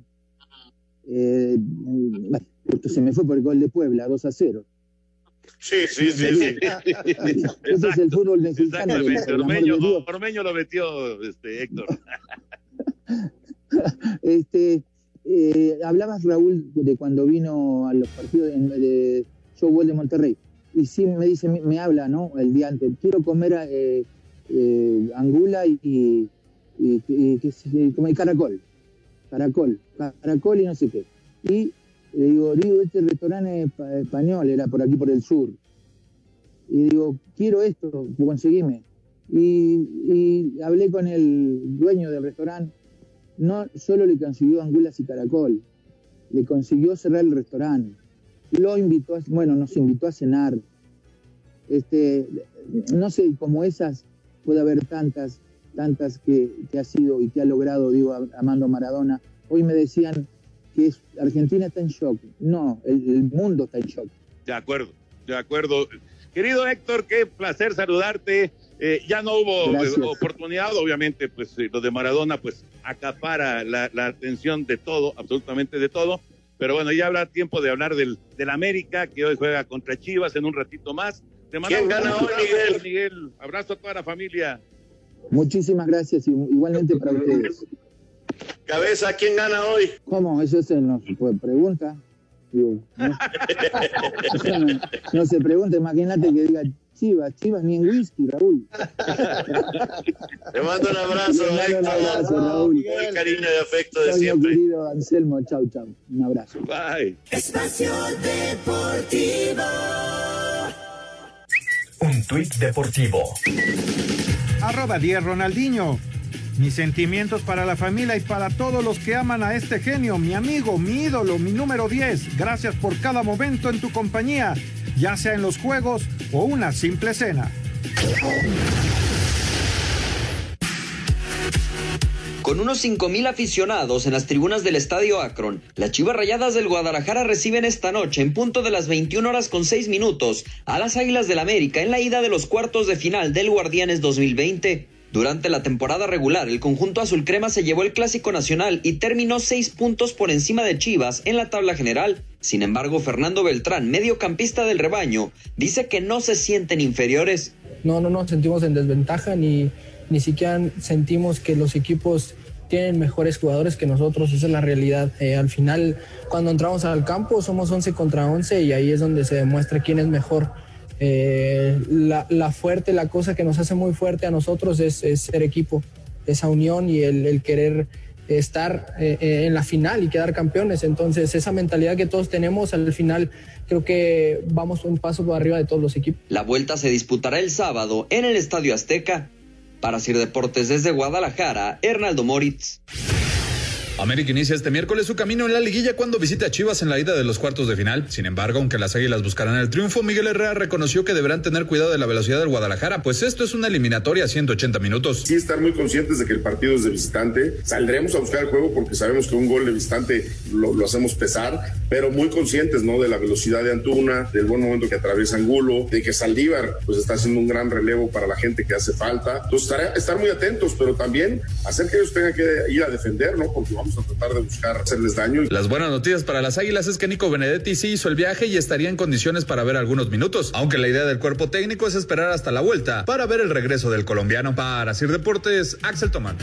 Speaker 20: eh, se me fue por el gol de Puebla, 2 a 0.
Speaker 10: Sí, sí, sí. sí.
Speaker 20: Ese es el fútbol mexicano.
Speaker 10: Ormeño, Ormeño lo metió, este, Héctor.
Speaker 20: este, eh, hablabas, Raúl, de cuando vino a los partidos de, de Showball de Monterrey. Y sí me dice, me, me, habla, ¿no? El día antes, quiero comer eh, eh, angula y, y, y, y, y, como el caracol. Caracol, caracol y no sé qué. Y le digo, digo, este restaurante es español, era por aquí por el sur. Y digo, quiero esto, conseguime. Y, hablé con el dueño del restaurante, no solo le consiguió angulas y caracol, le consiguió cerrar el restaurante. Lo invitó, bueno, nos invitó a cenar. Este, no sé, como esas puede haber tantas, tantas que, que ha sido y que ha logrado, digo, Amando Maradona. Hoy me decían, que es, Argentina está en shock. No, el, el, mundo está en shock.
Speaker 10: De acuerdo, de acuerdo. Querido Héctor, qué placer saludarte. Eh, ya no hubo Gracias. oportunidad, obviamente, pues lo de Maradona, pues acapara la, la, atención de todo, absolutamente de todo. Pero bueno, ya habrá tiempo de hablar del, del América, que hoy juega contra Chivas en un ratito más.
Speaker 11: Te ¿Quién gana hoy, Miguel?
Speaker 10: Miguel? Abrazo a toda la familia.
Speaker 20: Muchísimas gracias, igualmente para ustedes.
Speaker 11: Cabeza, ¿quién gana hoy?
Speaker 20: ¿Cómo? Eso se nos pues, pregunta. Digo, no, no, no, se pregunta, imagínate que diga Chivas, Chivas ni en whisky, Raúl.
Speaker 11: Te mando un abrazo,
Speaker 20: mando un abrazo, Raúl.
Speaker 11: Con el cariño y afecto de
Speaker 20: Soy
Speaker 11: siempre.
Speaker 20: querido Anselmo, chau, chau. Un abrazo.
Speaker 10: Bye.
Speaker 13: Espacio Deportivo.
Speaker 14: Un tuit deportivo.
Speaker 1: Arroba 10 Ronaldinho. Mis sentimientos para la familia y para todos los que aman a este genio, mi amigo, mi ídolo, mi número 10. Gracias por cada momento en tu compañía, ya sea en los juegos o una simple cena.
Speaker 22: Con unos 5.000 aficionados en las tribunas del Estadio Akron, las Chivas Rayadas del Guadalajara reciben esta noche en punto de las 21 horas con 6 minutos a las Águilas del América en la ida de los cuartos de final del Guardianes 2020. Durante la temporada regular, el conjunto azul crema se llevó el clásico nacional y terminó seis puntos por encima de Chivas en la tabla general. Sin embargo, Fernando Beltrán, mediocampista del rebaño, dice que no se sienten inferiores.
Speaker 23: No, no nos sentimos en desventaja ni, ni siquiera sentimos que los equipos tienen mejores jugadores que nosotros, esa es la realidad. Eh, al final, cuando entramos al campo, somos 11 contra 11 y ahí es donde se demuestra quién es mejor. Eh, la, la, fuerte, la cosa que nos hace muy fuerte a nosotros es, ser equipo, esa unión y el, el, querer estar eh, eh, en la final y quedar campeones. Entonces, esa mentalidad que todos tenemos, al final creo que vamos un paso por arriba de todos los equipos.
Speaker 22: La vuelta se disputará el sábado en el Estadio Azteca. Para Sir Deportes desde Guadalajara, Hernaldo Moritz.
Speaker 24: América inicia este miércoles su camino en la liguilla cuando visita a Chivas en la ida de los cuartos de final. Sin embargo, aunque las Águilas buscarán el triunfo, Miguel Herrera reconoció que deberán tener cuidado de la velocidad del Guadalajara, pues esto es una eliminatoria a 180 minutos.
Speaker 25: Sí, estar muy conscientes de que el partido es de visitante. Saldremos a buscar el juego porque sabemos que un gol de visitante lo, hacemos pesar, pero muy conscientes, ¿no? De la velocidad de Antuna, del buen momento que atraviesa Angulo, de que Saldívar, pues está haciendo un gran relevo para la gente que hace falta. Entonces, estar, estar muy atentos, pero también hacer que ellos tengan que ir a defender, ¿no? Porque vamos a tratar de buscar hacerles daño.
Speaker 24: Las buenas noticias para las Águilas es que Nico Benedetti sí hizo el viaje y estaría en condiciones para ver algunos minutos, aunque la idea del cuerpo técnico es esperar hasta la vuelta para ver el regreso del colombiano. Para Sir Deportes, Axel Tomán.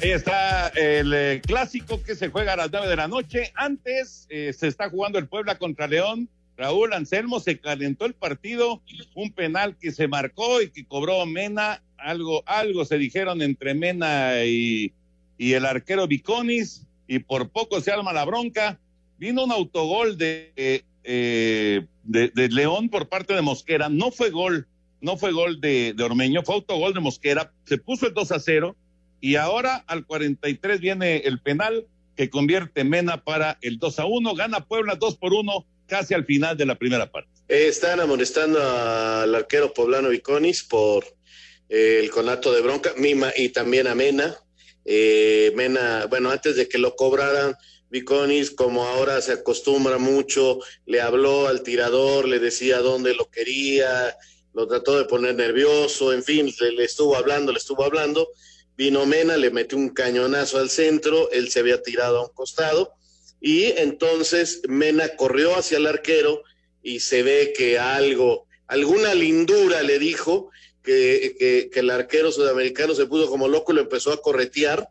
Speaker 10: Ahí está el eh, clásico que se juega a las 9 de la noche. Antes eh, se está jugando el Puebla contra León. Raúl Anselmo se calentó el partido, un penal que se marcó y que cobró Mena. Algo, algo se dijeron entre Mena y, y el arquero Viconis, y por poco se arma la bronca. Vino un autogol de, eh, de, de León por parte de Mosquera. No fue gol, no fue gol de, de Ormeño, fue autogol de Mosquera. Se puso el 2 a 0 y ahora al 43 viene el penal que convierte Mena para el 2 a 1. Gana Puebla 2 por 1 casi al final de la primera parte.
Speaker 11: Eh, están amonestando al arquero poblano Viconis por el conato de bronca, Mima y también a Mena. Eh, Mena, bueno, antes de que lo cobraran, Viconis, como ahora se acostumbra mucho, le habló al tirador, le decía dónde lo quería, lo trató de poner nervioso, en fin, le, le estuvo hablando, le estuvo hablando. Vino Mena, le metió un cañonazo al centro, él se había tirado a un costado y entonces Mena corrió hacia el arquero y se ve que algo, alguna lindura le dijo que, el arquero sudamericano se puso como loco y lo empezó a corretear.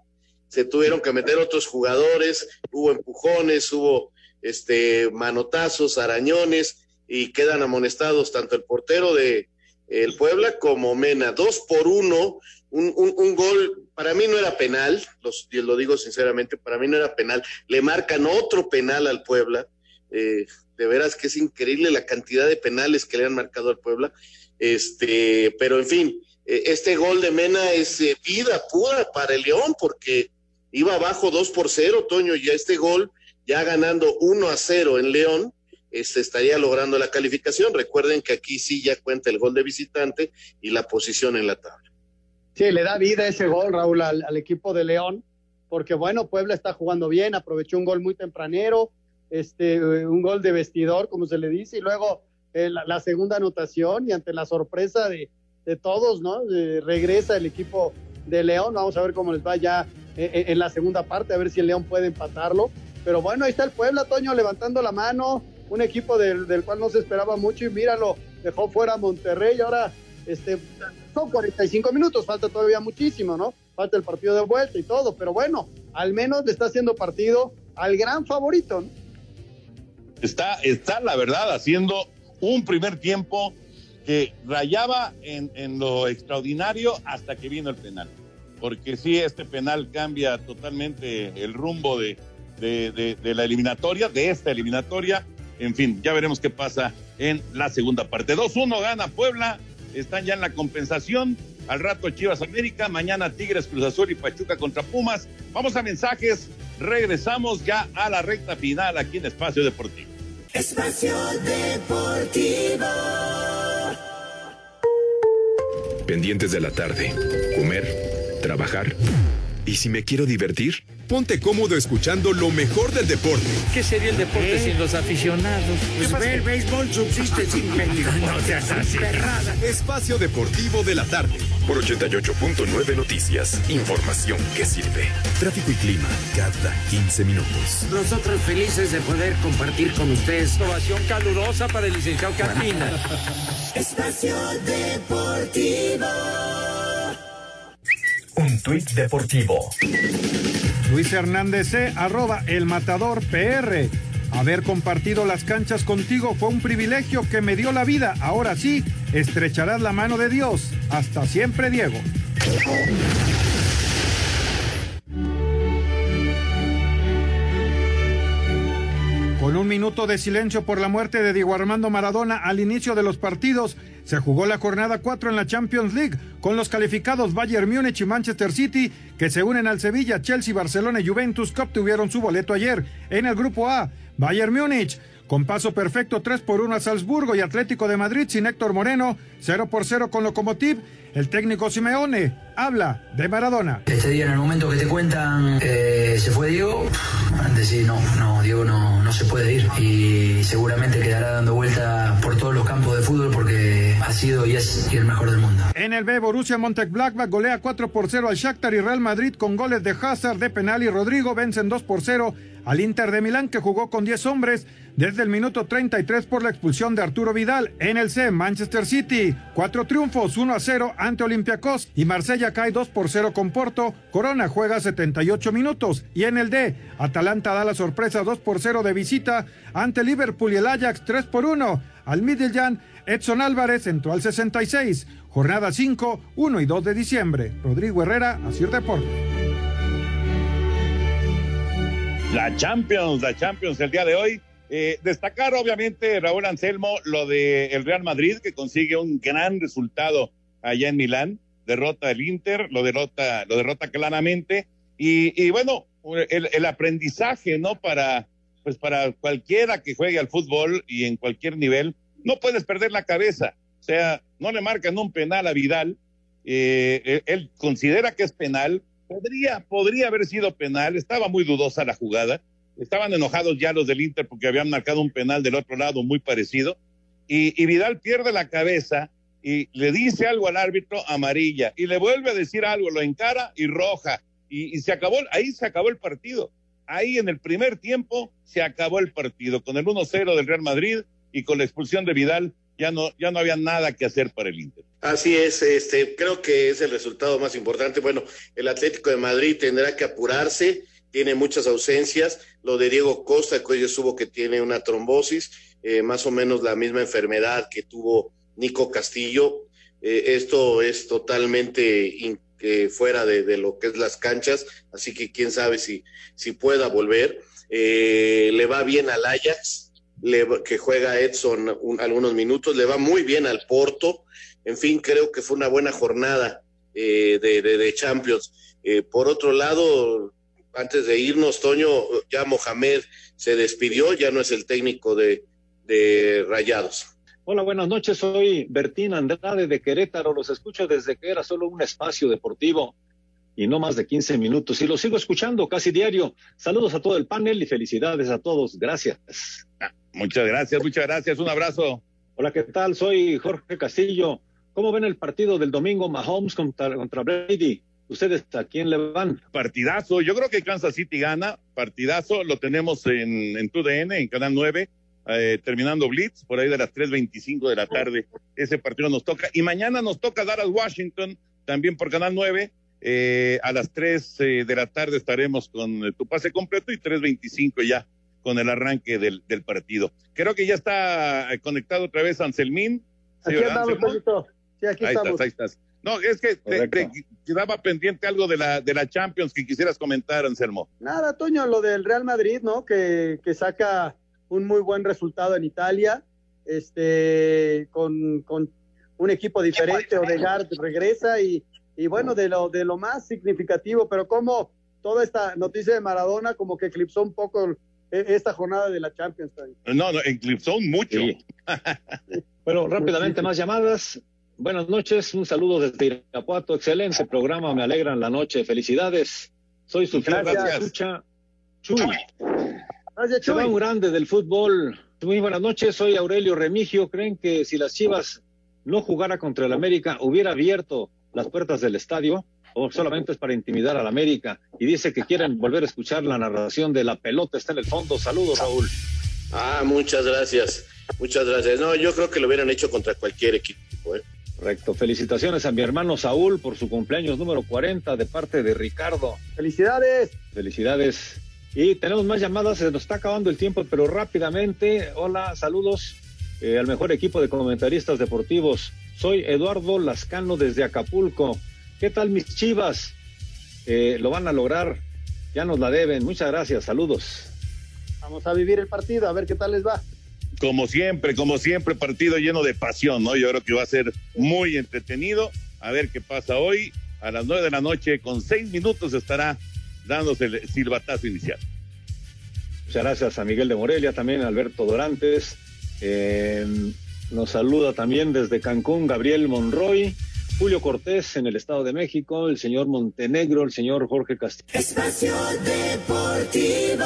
Speaker 11: Se tuvieron que meter otros jugadores, hubo empujones, hubo este manotazos, arañones y quedan amonestados tanto el portero de el Puebla como Mena. Dos por uno, un, un, un gol, para mí no era penal, los, lo digo sinceramente, para mí no era penal. Le marcan otro penal al Puebla. Eh, de veras que es increíble la cantidad de penales que le han marcado al Puebla. Este, pero en fin, eh, este gol de Mena es eh, vida pura para el León, porque iba abajo 2 por 0, Toño, y este gol, ya ganando 1 a 0 en León, este, estaría logrando la calificación. Recuerden que aquí sí ya cuenta el gol de visitante y la posición en la tabla.
Speaker 12: Sí, le da vida ese gol, Raúl, al, al, equipo de León, porque bueno, Puebla está jugando bien, aprovechó un gol muy tempranero, este, un gol de vestidor, como se le dice, y luego eh, la, segunda anotación y ante la sorpresa de, de todos, ¿no? Eh, regresa el equipo de León, vamos a ver cómo les va ya eh, en la segunda parte, a ver si el León puede empatarlo. Pero bueno, ahí está el Puebla, Toño, levantando la mano, un equipo del, del, cual no se esperaba mucho y míralo, dejó fuera a Monterrey ahora este, son 45 minutos, falta todavía muchísimo, ¿no? Falta el partido de vuelta y todo, pero bueno, al menos le está haciendo partido al gran favorito, ¿no?
Speaker 10: Está, está la verdad haciendo un primer tiempo que rayaba en, lo extraordinario hasta que vino el penal. Porque sí, este penal cambia totalmente el rumbo de, de, de la eliminatoria, de esta eliminatoria, en fin, ya veremos qué pasa en la segunda parte. 2-1 gana Puebla, están ya en la compensación. Al rato Chivas América, mañana Tigres, Cruz Azul y Pachuca contra Pumas. Vamos a mensajes, regresamos ya a la recta final aquí en Espacio Deportivo.
Speaker 13: Espacio Deportivo.
Speaker 26: Pendientes de la tarde, comer, trabajar. ¿Y si me quiero divertir? Ponte cómodo escuchando lo mejor del deporte.
Speaker 27: ¿Qué sería el deporte ¿Eh? sin los aficionados?
Speaker 28: Pues ver, el béisbol subsiste sin público.
Speaker 27: No seas así.
Speaker 26: Espacio Deportivo de la tarde. Por 88.9 Noticias. Información que sirve. Tráfico y clima cada 15 minutos.
Speaker 28: Nosotros felices de poder compartir con ustedes.
Speaker 27: Ovación calurosa para el licenciado Carmina.
Speaker 13: Espacio Deportivo.
Speaker 14: Un tuit deportivo.
Speaker 1: Luis Hernández C, arroba el matador PR. Haber compartido las canchas contigo fue un privilegio que me dio la vida. Ahora sí, estrecharás la mano de Dios. Hasta siempre, Diego. Con un minuto de silencio por la muerte de Diego Armando Maradona al inicio de los partidos, se jugó la jornada 4 en la Champions League con los calificados Bayern Múnich y Manchester City que se unen al Sevilla, Chelsea, Barcelona y Juventus que obtuvieron su boleto ayer. En el grupo A, Bayern Múnich con paso perfecto 3 por 1 a Salzburgo y Atlético de Madrid sin Héctor Moreno, 0 por 0 con Lokomotiv. El técnico Simeone habla de Maradona.
Speaker 29: Este día en el momento que te cuentan eh, se fue Diego, decir no, no, Diego no, no se puede ir y seguramente quedará dando vuelta por todos los campos de fútbol porque ha sido y es y el mejor del mundo.
Speaker 1: En el B, Borussia Mönchengladbach golea 4 por 0 al Shakhtar y Real Madrid con goles de Hazard, de penal y Rodrigo vencen 2 por 0 al Inter de Milán que jugó con 10 hombres desde el minuto 33 por la expulsión de Arturo Vidal. En el C, Manchester City, cuatro triunfos, 1 a 0 ante Olympiacos y Marsella cae 2 por 0 con Porto. Corona juega 78 minutos y en el D, Atalanta da la sorpresa 2 por 0 de visita ante Liverpool y el Ajax 3 por 1 al Midtjylland. Edson Álvarez entró al 66. Jornada 5, 1 y 2 de diciembre. Rodrigo Herrera, Asir Deportes.
Speaker 10: La Champions, la Champions el día de hoy. Eh, destacar obviamente Raúl Anselmo lo de el Real Madrid que consigue un gran resultado allá en Milán, derrota el Inter, lo derrota, lo derrota claramente y, y bueno, el, el, aprendizaje, ¿no? Para, pues para cualquiera que juegue al fútbol y en cualquier nivel, no puedes perder la cabeza. O sea, no le marcan un penal a Vidal, eh, él considera que es penal, podría, podría haber sido penal, estaba muy dudosa la jugada, estaban enojados ya los del Inter porque habían marcado un penal del otro lado muy parecido, y, y Vidal pierde la cabeza y le dice algo al árbitro amarilla, y le vuelve a decir algo, lo encara y roja, y, y se acabó, ahí se acabó el partido. Ahí en el primer tiempo se acabó el partido, con el 1-0 del Real Madrid y con la expulsión de Vidal, ya no, ya no había nada que hacer para el Inter.
Speaker 11: Así es, este, creo que es el resultado más importante. Bueno, el Atlético de Madrid tendrá que apurarse, tiene muchas ausencias. Lo de Diego Costa, que hoy supo que tiene una trombosis, eh, más o menos la misma enfermedad que tuvo Nico Castillo. Eh, esto es totalmente in, eh, fuera de, de, lo que es las canchas, así que quién sabe si, si pueda volver. le va bien al Ajax, le, que juega Edson un, algunos minutos, le va muy bien al Porto. En fin, creo que fue una buena jornada eh, de, de, de, Champions. Eh, por otro lado, antes de irnos, Toño, ya Mohamed se despidió, ya no es el técnico de, de Rayados.
Speaker 30: Hola, buenas noches. Soy Bertín Andrade de Querétaro. Los escucho desde que era solo un espacio deportivo y no más de 15 minutos. Y lo sigo escuchando casi diario. Saludos a todo el panel y felicidades a todos. Gracias.
Speaker 10: Muchas gracias, muchas gracias. Un abrazo.
Speaker 30: Hola, ¿qué tal? Soy Jorge Castillo. ¿Cómo ven el partido del domingo Mahomes contra, contra Brady? ¿Ustedes a quién le van?
Speaker 10: Partidazo. Yo creo que Kansas City gana. Partidazo. Lo tenemos en, en TUDN, en Canal 9. Eh, terminando Blitz, por ahí de las 3.25 de la tarde. Ese partido nos toca. Y mañana nos toca dar al Washington, también por Canal 9. Eh, a las 3 eh, de la tarde estaremos con eh, tu pase completo y 3.25 ya con el arranque del, del, partido. Creo que ya está conectado otra vez Anselmín.
Speaker 12: Aquí ¿Sí, andamos, Anselmín? Sí, aquí
Speaker 10: ahí
Speaker 12: estamos.
Speaker 10: Estás, ahí estás. No, es que te, te, quedaba pendiente algo de la, de la Champions que quisieras comentar, Anselmo.
Speaker 12: Nada, Toño, lo del Real Madrid, ¿no? Que, que saca un muy buen resultado en Italia, este, con, con un equipo diferente, Odegaard regresa y, y bueno, de lo, de lo más significativo, pero como toda esta noticia de Maradona como que eclipsó un poco esta jornada de la Champions.
Speaker 10: No, no, eclipsó mucho.
Speaker 30: Sí. bueno, rápidamente más llamadas. Buenas noches, un saludo desde Irapuato, excelente programa, me alegran la noche, felicidades. Soy su fiel escucha, Chuy.
Speaker 12: Gracias,
Speaker 30: Se va un grande del fútbol. Muy buenas noches, soy Aurelio Remigio. ¿Creen que si las Chivas no jugara contra el América hubiera abierto las puertas del estadio? o solamente es para intimidar al América y dice que quieren volver a escuchar la narración de la pelota está en el fondo. Saludos, Raúl.
Speaker 11: Ah, muchas gracias. Muchas gracias. No, yo creo que lo hubieran hecho contra cualquier equipo, ¿eh?
Speaker 30: Correcto. Felicitaciones a mi hermano Saúl por su cumpleaños número 40 de parte de Ricardo.
Speaker 12: Felicidades.
Speaker 30: Felicidades. Y tenemos más llamadas, se nos está acabando el tiempo, pero rápidamente, hola, saludos eh, al mejor equipo de comentaristas deportivos. Soy Eduardo Lascano desde Acapulco. ¿Qué tal mis chivas? Eh, lo van a lograr, ya nos la deben. Muchas gracias, saludos.
Speaker 12: Vamos a vivir el partido, a ver qué tal les va.
Speaker 10: Como siempre, como siempre, partido lleno de pasión, ¿no? Yo creo que va a ser muy entretenido. A ver qué pasa hoy. A las nueve de la noche, con seis minutos, estará dándose el silbatazo inicial.
Speaker 30: Muchas gracias a Miguel de Morelia, también a Alberto Dorantes. Eh, nos saluda también desde Cancún Gabriel Monroy, Julio Cortés en el Estado de México, el señor Montenegro, el señor Jorge Castillo.
Speaker 13: Espacio Deportivo.